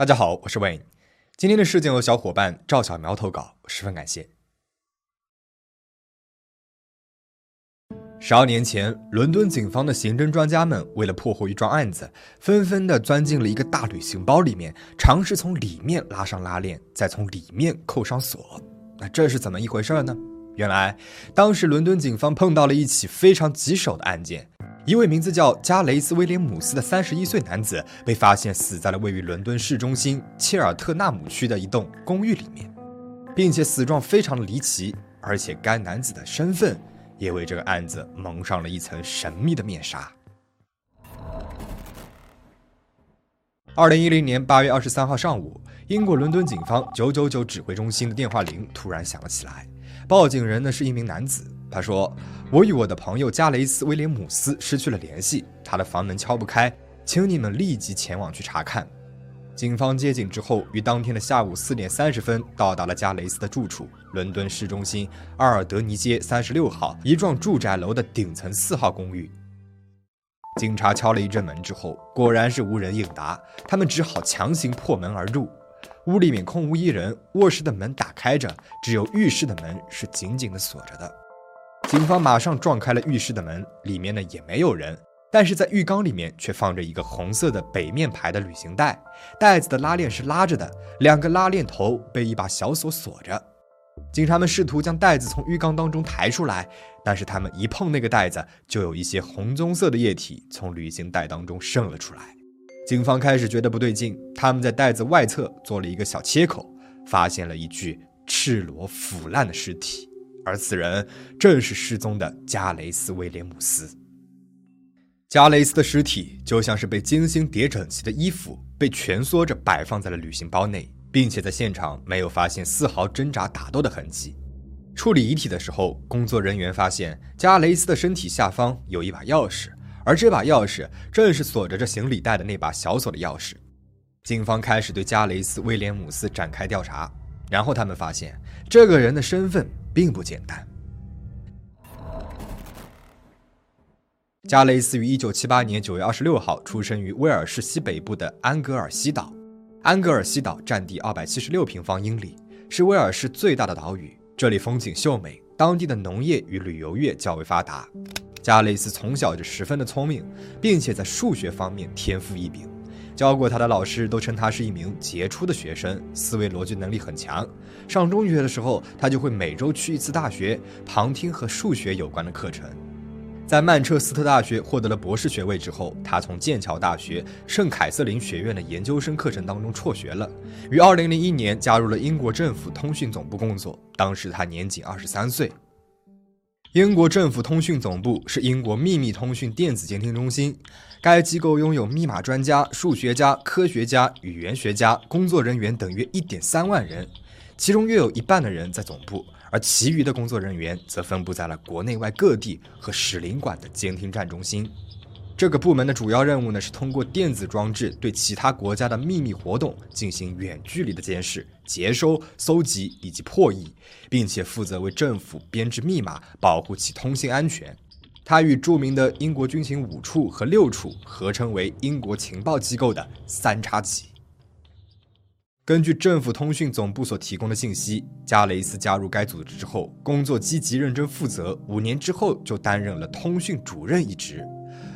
大家好，我是 Wayne。今天的事件由小伙伴赵小苗投稿，十分感谢。十二年前，伦敦警方的刑侦专家们为了破获一桩案子，纷纷的钻进了一个大旅行包里面，尝试从里面拉上拉链，再从里面扣上锁。那这是怎么一回事呢？原来，当时伦敦警方碰到了一起非常棘手的案件。一位名字叫加雷斯·威廉姆斯的三十一岁男子被发现死在了位于伦敦市中心切尔特纳姆区的一栋公寓里面，并且死状非常的离奇，而且该男子的身份也为这个案子蒙上了一层神秘的面纱。二零一零年八月二十三号上午，英国伦敦警方九九九指挥中心的电话铃突然响了起来，报警人呢是一名男子。他说：“我与我的朋友加雷斯·威廉姆斯失去了联系，他的房门敲不开，请你们立即前往去查看。”警方接警之后，于当天的下午四点三十分到达了加雷斯的住处——伦敦市中心阿尔德尼街三十六号一幢住宅楼的顶层四号公寓。警察敲了一阵门之后，果然是无人应答，他们只好强行破门而入。屋里面空无一人，卧室的门打开着，只有浴室的门是紧紧的锁着的。警方马上撞开了浴室的门，里面呢也没有人，但是在浴缸里面却放着一个红色的北面牌的旅行袋，袋子的拉链是拉着的，两个拉链头被一把小锁锁着。警察们试图将袋子从浴缸当中抬出来，但是他们一碰那个袋子，就有一些红棕色的液体从旅行袋当中渗了出来。警方开始觉得不对劲，他们在袋子外侧做了一个小切口，发现了一具赤裸腐烂的尸体。而此人正是失踪的加雷斯·威廉姆斯。加雷斯的尸体就像是被精心叠整齐的衣服，被蜷缩着摆放在了旅行包内，并且在现场没有发现丝毫挣扎打斗的痕迹。处理遗体的时候，工作人员发现加雷斯的身体下方有一把钥匙，而这把钥匙正是锁着这行李袋的那把小锁的钥匙。警方开始对加雷斯·威廉姆斯展开调查，然后他们发现这个人的身份。并不简单。加雷斯于一九七八年九月二十六号出生于威尔士西北部的安格尔西岛。安格尔西岛占地二百七十六平方英里，是威尔士最大的岛屿。这里风景秀美，当地的农业与旅游业较为发达。加雷斯从小就十分的聪明，并且在数学方面天赋异禀。教过他的老师都称他是一名杰出的学生，思维逻辑能力很强。上中学的时候，他就会每周去一次大学，旁听和数学有关的课程。在曼彻斯特大学获得了博士学位之后，他从剑桥大学圣凯瑟琳学院的研究生课程当中辍学了。于2001年加入了英国政府通讯总部工作，当时他年仅23岁。英国政府通讯总部是英国秘密通讯电子监听中心，该机构拥有密码专家、数学家、科学家、语言学家工作人员等约一点三万人，其中约有一半的人在总部，而其余的工作人员则分布在了国内外各地和使领馆的监听站中心。这个部门的主要任务呢，是通过电子装置对其他国家的秘密活动进行远距离的监视、接收、搜集以及破译，并且负责为政府编制密码，保护其通信安全。它与著名的英国军情五处和六处合称为英国情报机构的三叉戟。根据政府通讯总部所提供的信息，加雷斯加入该组织之后，工作积极认真负责，五年之后就担任了通讯主任一职。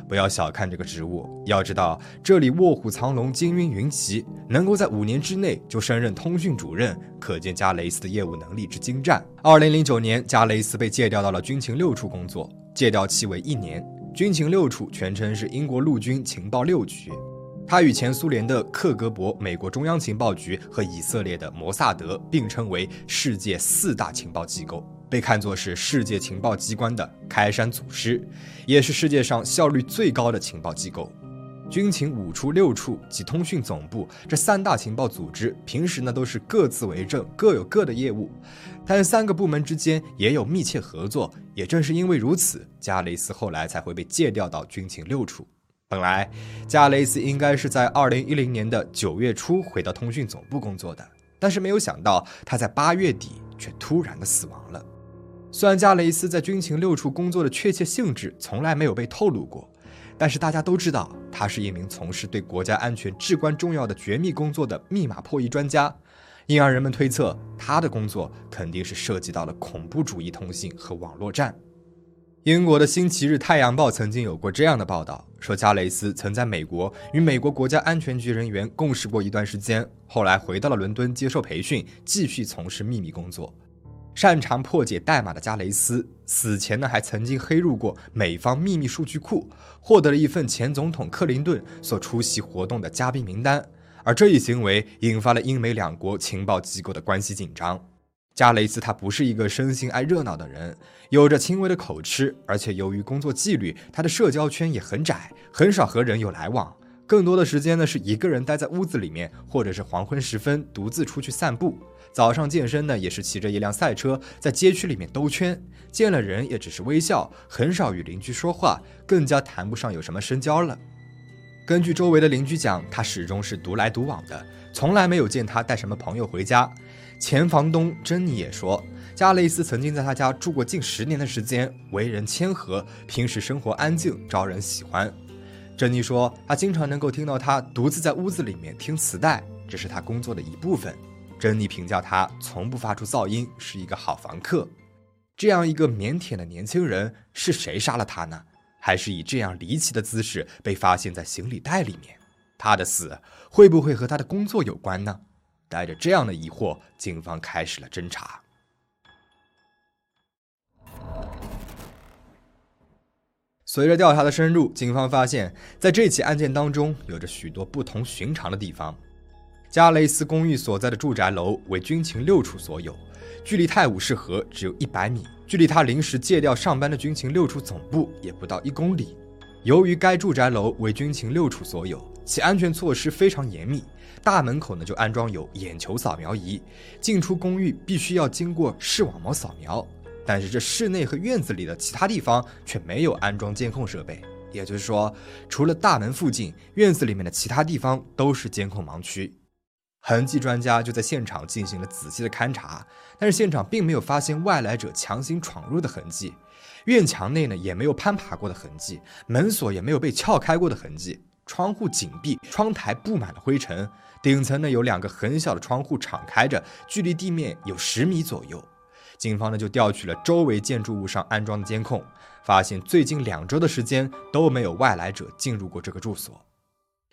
不要小看这个职务，要知道这里卧虎藏龙、金云云集，能够在五年之内就升任通讯主任，可见加雷斯的业务能力之精湛。二零零九年，加雷斯被借调到了军情六处工作，借调期为一年。军情六处全称是英国陆军情报六局，他与前苏联的克格勃、美国中央情报局和以色列的摩萨德并称为世界四大情报机构。被看作是世界情报机关的开山祖师，也是世界上效率最高的情报机构。军情五处、六处及通讯总部这三大情报组织，平时呢都是各自为政，各有各的业务，但三个部门之间也有密切合作。也正是因为如此，加雷斯后来才会被借调到军情六处。本来，加雷斯应该是在二零一零年的九月初回到通讯总部工作的，但是没有想到他在八月底却突然的死亡了。虽然加雷斯在军情六处工作的确切性质从来没有被透露过，但是大家都知道，他是一名从事对国家安全至关重要的绝密工作的密码破译专家，因而人们推测他的工作肯定是涉及到了恐怖主义通信和网络战。英国的《星期日太阳报》曾经有过这样的报道，说加雷斯曾在美国与美国国家安全局人员共事过一段时间，后来回到了伦敦接受培训，继续从事秘密工作。擅长破解代码的加雷斯死前呢，还曾经黑入过美方秘密数据库，获得了一份前总统克林顿所出席活动的嘉宾名单。而这一行为引发了英美两国情报机构的关系紧张。加雷斯他不是一个生性爱热闹的人，有着轻微的口吃，而且由于工作纪律，他的社交圈也很窄，很少和人有来往。更多的时间呢，是一个人待在屋子里面，或者是黄昏时分独自出去散步。早上健身呢，也是骑着一辆赛车在街区里面兜圈，见了人也只是微笑，很少与邻居说话，更加谈不上有什么深交了。根据周围的邻居讲，他始终是独来独往的，从来没有见他带什么朋友回家。前房东珍妮也说，加雷斯曾经在他家住过近十年的时间，为人谦和，平时生活安静，招人喜欢。珍妮说，她经常能够听到他独自在屋子里面听磁带，这是他工作的一部分。珍妮评价他从不发出噪音，是一个好房客。这样一个腼腆的年轻人，是谁杀了他呢？还是以这样离奇的姿势被发现在行李袋里面？他的死会不会和他的工作有关呢？带着这样的疑惑，警方开始了侦查。随着调查的深入，警方发现，在这起案件当中，有着许多不同寻常的地方。加雷斯公寓所在的住宅楼为军情六处所有，距离泰晤士河只有一百米，距离他临时借调上班的军情六处总部也不到一公里。由于该住宅楼为军情六处所有，其安全措施非常严密，大门口呢就安装有眼球扫描仪，进出公寓必须要经过视网膜扫描。但是这室内和院子里的其他地方却没有安装监控设备，也就是说，除了大门附近，院子里面的其他地方都是监控盲区。痕迹专家就在现场进行了仔细的勘查，但是现场并没有发现外来者强行闯入的痕迹，院墙内呢也没有攀爬过的痕迹，门锁也没有被撬开过的痕迹，窗户紧闭，窗台布满了灰尘，顶层呢有两个很小的窗户敞开着，距离地面有十米左右。警方呢就调取了周围建筑物上安装的监控，发现最近两周的时间都没有外来者进入过这个住所。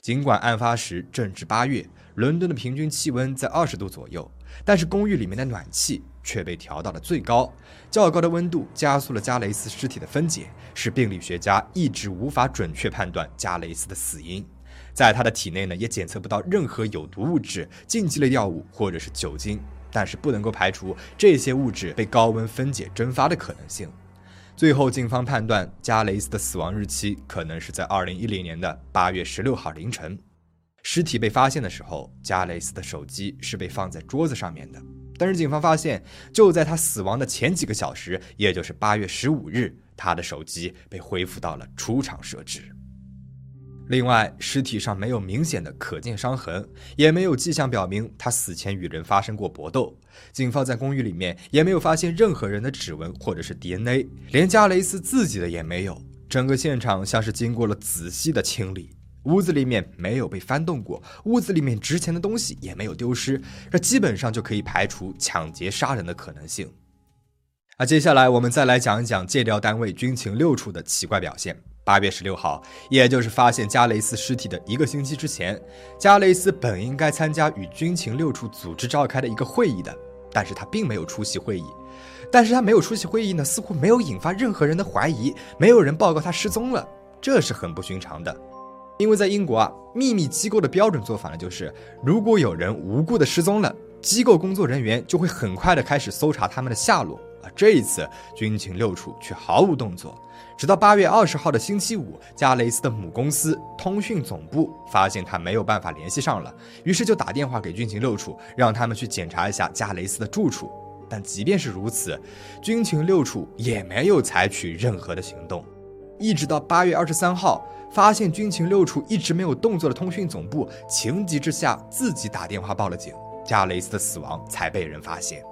尽管案发时正值八月，伦敦的平均气温在二十度左右，但是公寓里面的暖气却被调到了最高。较高的温度加速了加雷斯尸体的分解，使病理学家一直无法准确判断加雷斯的死因。在他的体内呢，也检测不到任何有毒物质、禁忌类药物或者是酒精，但是不能够排除这些物质被高温分解蒸发的可能性。最后，警方判断加雷斯的死亡日期可能是在二零一零年的八月十六号凌晨。尸体被发现的时候，加雷斯的手机是被放在桌子上面的。但是，警方发现，就在他死亡的前几个小时，也就是八月十五日，他的手机被恢复到了出厂设置。另外，尸体上没有明显的可见伤痕，也没有迹象表明他死前与人发生过搏斗。警方在公寓里面也没有发现任何人的指纹或者是 DNA，连加雷斯自己的也没有。整个现场像是经过了仔细的清理，屋子里面没有被翻动过，屋子里面值钱的东西也没有丢失，这基本上就可以排除抢劫杀人的可能性。那接下来我们再来讲一讲借调单位军情六处的奇怪表现。八月十六号，也就是发现加雷斯尸体的一个星期之前，加雷斯本应该参加与军情六处组织召开的一个会议的，但是他并没有出席会议。但是他没有出席会议呢，似乎没有引发任何人的怀疑，没有人报告他失踪了，这是很不寻常的。因为在英国啊，秘密机构的标准做法呢，就是如果有人无故的失踪了，机构工作人员就会很快的开始搜查他们的下落。而这一次，军情六处却毫无动作。直到八月二十号的星期五，加雷斯的母公司通讯总部发现他没有办法联系上了，于是就打电话给军情六处，让他们去检查一下加雷斯的住处。但即便是如此，军情六处也没有采取任何的行动。一直到八月二十三号，发现军情六处一直没有动作的通讯总部，情急之下自己打电话报了警，加雷斯的死亡才被人发现。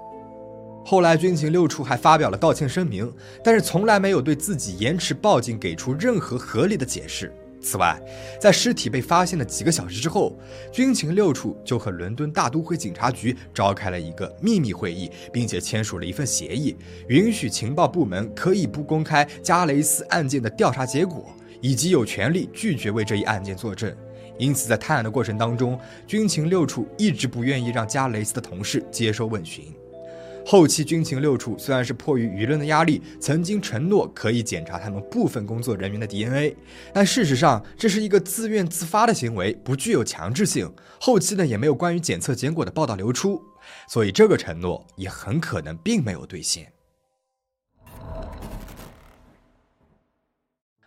后来，军情六处还发表了道歉声明，但是从来没有对自己延迟报警给出任何合理的解释。此外，在尸体被发现的几个小时之后，军情六处就和伦敦大都会警察局召开了一个秘密会议，并且签署了一份协议，允许情报部门可以不公开加雷斯案件的调查结果，以及有权利拒绝为这一案件作证。因此，在探案的过程当中，军情六处一直不愿意让加雷斯的同事接受问询。后期军情六处虽然是迫于舆论的压力，曾经承诺可以检查他们部分工作人员的 DNA，但事实上这是一个自愿自发的行为，不具有强制性。后期呢也没有关于检测结果的报道流出，所以这个承诺也很可能并没有兑现。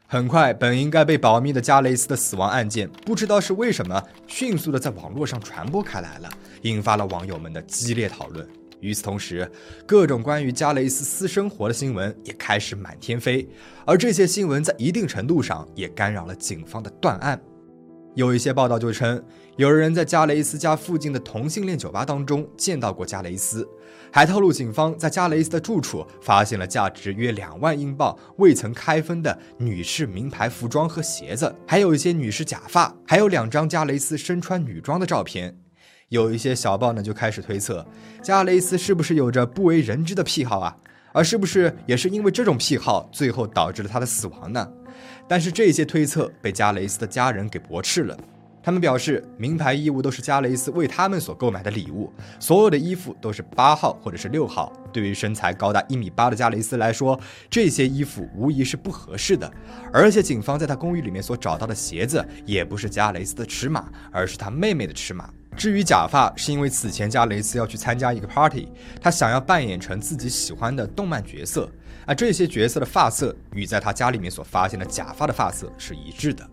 很快，本应该被保密的加雷斯的死亡案件，不知道是为什么，迅速的在网络上传播开来了，引发了网友们的激烈讨论。与此同时，各种关于加雷斯私生活的新闻也开始满天飞，而这些新闻在一定程度上也干扰了警方的断案。有一些报道就称，有人在加雷斯家附近的同性恋酒吧当中见到过加雷斯，还透露警方在加雷斯的住处发现了价值约两万英镑、未曾开封的女士名牌服装和鞋子，还有一些女士假发，还有两张加雷斯身穿女装的照片。有一些小报呢就开始推测，加雷斯是不是有着不为人知的癖好啊？而是不是也是因为这种癖好，最后导致了他的死亡呢？但是这些推测被加雷斯的家人给驳斥了。他们表示，名牌衣物都是加雷斯为他们所购买的礼物，所有的衣服都是八号或者是六号。对于身材高达一米八的加雷斯来说，这些衣服无疑是不合适的。而且，警方在他公寓里面所找到的鞋子也不是加雷斯的尺码，而是他妹妹的尺码。至于假发，是因为此前加雷斯要去参加一个 party，他想要扮演成自己喜欢的动漫角色，而这些角色的发色与在他家里面所发现的假发的发色是一致的。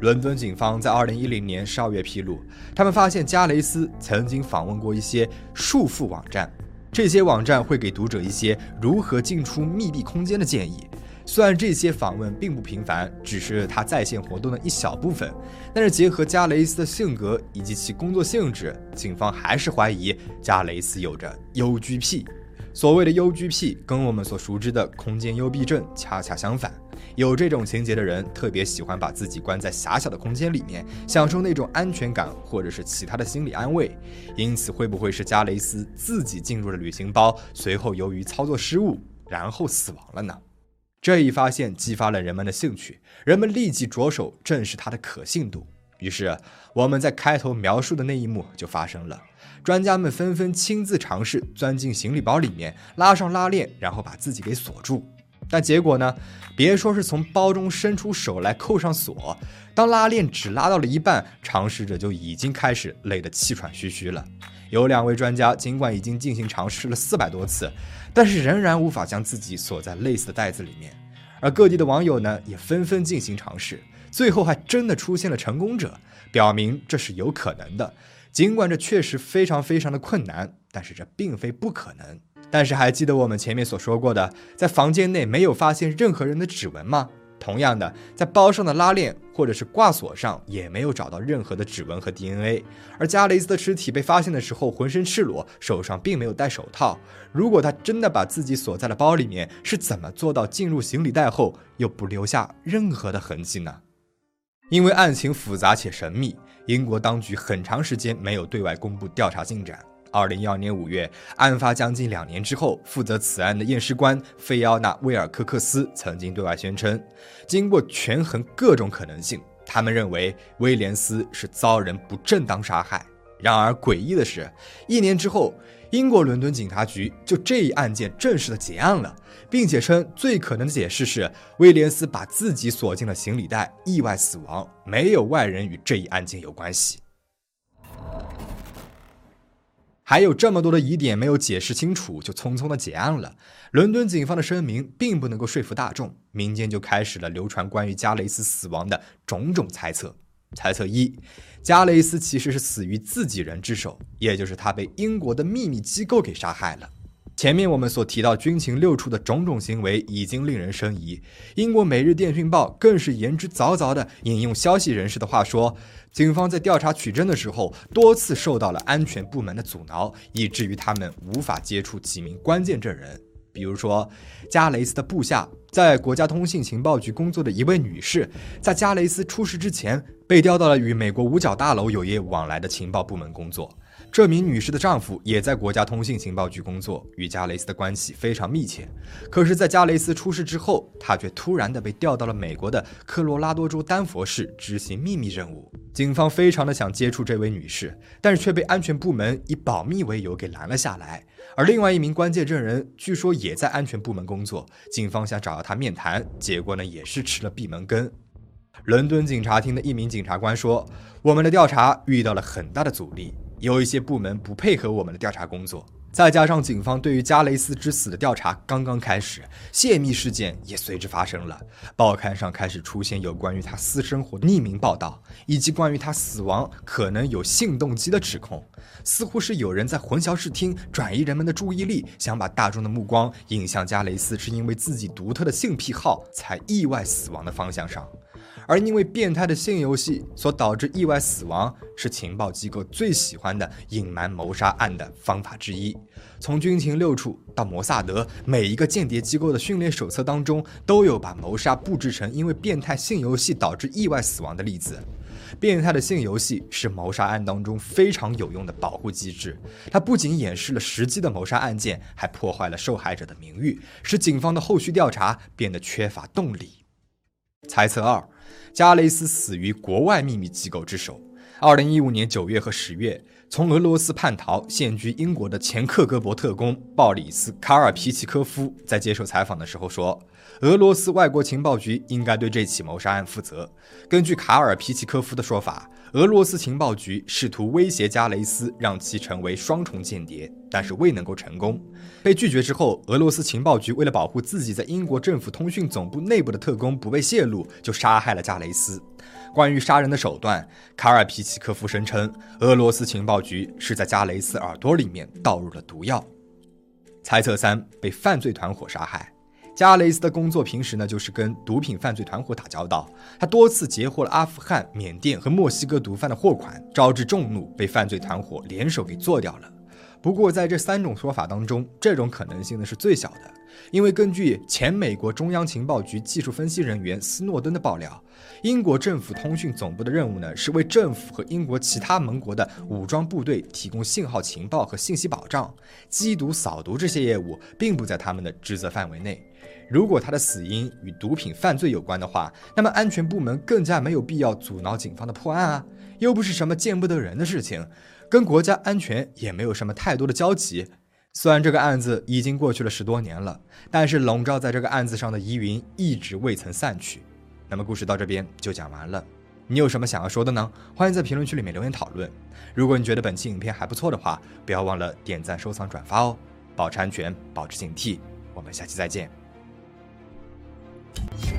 伦敦警方在2010年12月披露，他们发现加雷斯曾经访问过一些束缚网站，这些网站会给读者一些如何进出密闭空间的建议。虽然这些访问并不频繁，只是他在线活动的一小部分，但是结合加雷斯的性格以及其工作性质，警方还是怀疑加雷斯有着幽居癖。所谓的幽居癖，跟我们所熟知的空间幽闭症恰恰相反。有这种情节的人，特别喜欢把自己关在狭小的空间里面，享受那种安全感，或者是其他的心理安慰。因此，会不会是加雷斯自己进入了旅行包，随后由于操作失误，然后死亡了呢？这一发现激发了人们的兴趣，人们立即着手证实它的可信度。于是，我们在开头描述的那一幕就发生了。专家们纷纷亲自尝试钻进行李包里面，拉上拉链，然后把自己给锁住。但结果呢？别说是从包中伸出手来扣上锁，当拉链只拉到了一半，尝试者就已经开始累得气喘吁吁了。有两位专家，尽管已经进行尝试了四百多次，但是仍然无法将自己锁在类似的袋子里面。而各地的网友呢，也纷纷进行尝试，最后还真的出现了成功者，表明这是有可能的。尽管这确实非常非常的困难，但是这并非不可能。但是还记得我们前面所说过的，在房间内没有发现任何人的指纹吗？同样的，在包上的拉链或者是挂锁上也没有找到任何的指纹和 DNA。而加雷斯的尸体被发现的时候，浑身赤裸，手上并没有戴手套。如果他真的把自己锁在了包里面，是怎么做到进入行李袋后又不留下任何的痕迹呢？因为案情复杂且神秘，英国当局很长时间没有对外公布调查进展。二零一二年五月，案发将近两年之后，负责此案的验尸官费奥纳·威尔科克斯曾经对外宣称，经过权衡各种可能性，他们认为威廉斯是遭人不正当杀害。然而诡异的是，一年之后，英国伦敦警察局就这一案件正式的结案了，并且称最可能的解释是威廉斯把自己锁进了行李袋，意外死亡，没有外人与这一案件有关系。还有这么多的疑点没有解释清楚，就匆匆的结案了。伦敦警方的声明并不能够说服大众，民间就开始了流传关于加雷斯死亡的种种猜测。猜测一：加雷斯其实是死于自己人之手，也就是他被英国的秘密机构给杀害了。前面我们所提到军情六处的种种行为已经令人生疑，英国《每日电讯报》更是言之凿凿地引用消息人士的话说，警方在调查取证的时候多次受到了安全部门的阻挠，以至于他们无法接触几名关键证人。比如说，加雷斯的部下在国家通信情报局工作的一位女士，在加雷斯出事之前被调到了与美国五角大楼有业往来的情报部门工作。这名女士的丈夫也在国家通信情报局工作，与加雷斯的关系非常密切。可是，在加雷斯出事之后，他却突然的被调到了美国的科罗拉多州丹佛市执行秘密任务。警方非常的想接触这位女士，但是却被安全部门以保密为由给拦了下来。而另外一名关键证人据说也在安全部门工作，警方想找到他面谈，结果呢也是吃了闭门羹。伦敦警察厅的一名检察官说：“我们的调查遇到了很大的阻力。”有一些部门不配合我们的调查工作，再加上警方对于加雷斯之死的调查刚刚开始，泄密事件也随之发生了。报刊上开始出现有关于他私生活匿名报道，以及关于他死亡可能有性动机的指控，似乎是有人在混淆视听，转移人们的注意力，想把大众的目光引向加雷斯是因为自己独特的性癖好才意外死亡的方向上。而因为变态的性游戏所导致意外死亡，是情报机构最喜欢的隐瞒谋杀案的方法之一。从军情六处到摩萨德，每一个间谍机构的训练手册当中都有把谋杀布置成因为变态性游戏导致意外死亡的例子。变态的性游戏是谋杀案当中非常有用的保护机制，它不仅掩饰了实际的谋杀案件，还破坏了受害者的名誉，使警方的后续调查变得缺乏动力。猜测二。加雷斯死于国外秘密机构之手。二零一五年九月和十月，从俄罗斯叛逃、现居英国的前克格勃特工鲍里斯·卡尔皮奇科夫在接受采访的时候说：“俄罗斯外国情报局应该对这起谋杀案负责。”根据卡尔皮奇科夫的说法，俄罗斯情报局试图威胁加雷斯，让其成为双重间谍，但是未能够成功。被拒绝之后，俄罗斯情报局为了保护自己在英国政府通讯总部内部的特工不被泄露，就杀害了加雷斯。关于杀人的手段，卡尔皮奇科夫声称，俄罗斯情报局是在加雷斯耳朵里面倒入了毒药。猜测三被犯罪团伙杀害。加雷斯的工作平时呢就是跟毒品犯罪团伙打交道，他多次截获了阿富汗、缅甸和墨西哥毒贩的货款，招致众怒，被犯罪团伙联手给做掉了。不过，在这三种说法当中，这种可能性呢是最小的，因为根据前美国中央情报局技术分析人员斯诺登的爆料，英国政府通讯总部的任务呢是为政府和英国其他盟国的武装部队提供信号情报和信息保障，缉毒、扫毒这些业务并不在他们的职责范围内。如果他的死因与毒品犯罪有关的话，那么安全部门更加没有必要阻挠警方的破案啊，又不是什么见不得人的事情。跟国家安全也没有什么太多的交集。虽然这个案子已经过去了十多年了，但是笼罩在这个案子上的疑云一直未曾散去。那么故事到这边就讲完了，你有什么想要说的呢？欢迎在评论区里面留言讨论。如果你觉得本期影片还不错的话，不要忘了点赞、收藏、转发哦。保持安全，保持警惕。我们下期再见。Thank you.